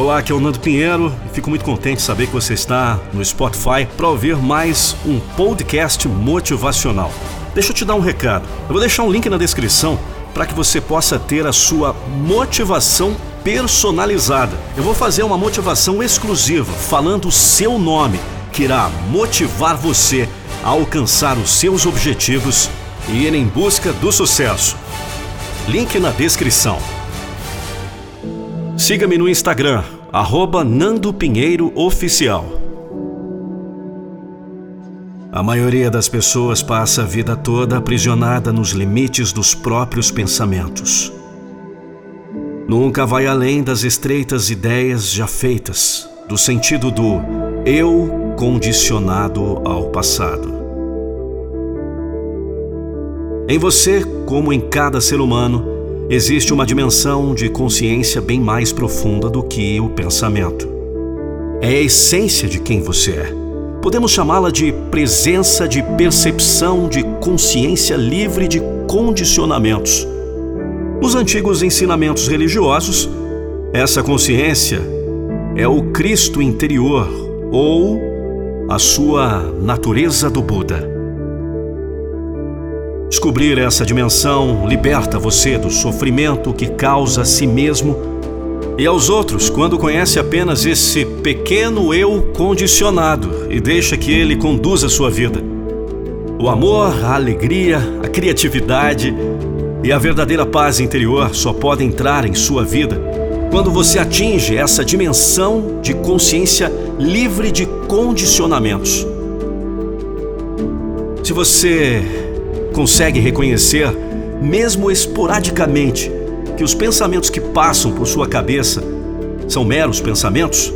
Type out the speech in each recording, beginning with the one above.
Olá, aqui é o Nando Pinheiro e fico muito contente de saber que você está no Spotify para ouvir mais um podcast motivacional. Deixa eu te dar um recado. Eu vou deixar um link na descrição para que você possa ter a sua motivação personalizada. Eu vou fazer uma motivação exclusiva falando o seu nome, que irá motivar você a alcançar os seus objetivos e ir em busca do sucesso. Link na descrição. Siga-me no Instagram, arroba Nando Pinheiro Oficial. A maioria das pessoas passa a vida toda aprisionada nos limites dos próprios pensamentos. Nunca vai além das estreitas ideias já feitas, do sentido do eu condicionado ao passado. Em você, como em cada ser humano, existe uma dimensão de consciência bem mais profunda do que o pensamento. É a essência de quem você é. Podemos chamá-la de presença de percepção de consciência livre de condicionamentos. Nos antigos ensinamentos religiosos, essa consciência é o Cristo interior ou a sua natureza do Buda. Descobrir essa dimensão liberta você do sofrimento que causa a si mesmo e aos outros quando conhece apenas esse pequeno eu condicionado e deixa que ele conduza sua vida. O amor, a alegria, a criatividade e a verdadeira paz interior só podem entrar em sua vida quando você atinge essa dimensão de consciência livre de condicionamentos. Se você consegue reconhecer, mesmo esporadicamente, que os pensamentos que passam por sua cabeça são meros pensamentos?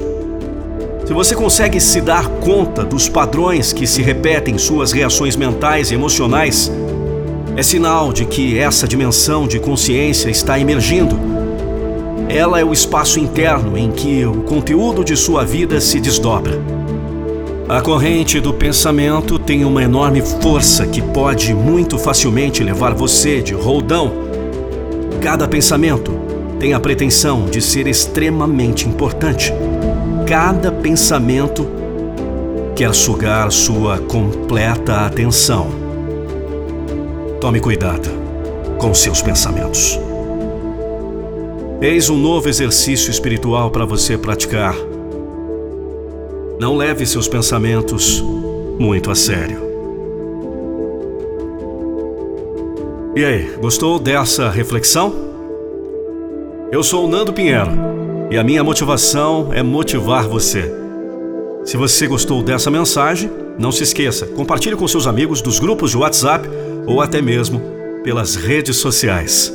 Se você consegue se dar conta dos padrões que se repetem em suas reações mentais e emocionais, é sinal de que essa dimensão de consciência está emergindo. Ela é o espaço interno em que o conteúdo de sua vida se desdobra. A corrente do pensamento tem uma enorme força que pode muito facilmente levar você de roldão. Cada pensamento tem a pretensão de ser extremamente importante. Cada pensamento quer sugar sua completa atenção. Tome cuidado com seus pensamentos. Eis um novo exercício espiritual para você praticar não leve seus pensamentos muito a sério. E aí, gostou dessa reflexão? Eu sou o Nando Pinheiro e a minha motivação é motivar você. Se você gostou dessa mensagem, não se esqueça, compartilhe com seus amigos dos grupos de WhatsApp ou até mesmo pelas redes sociais.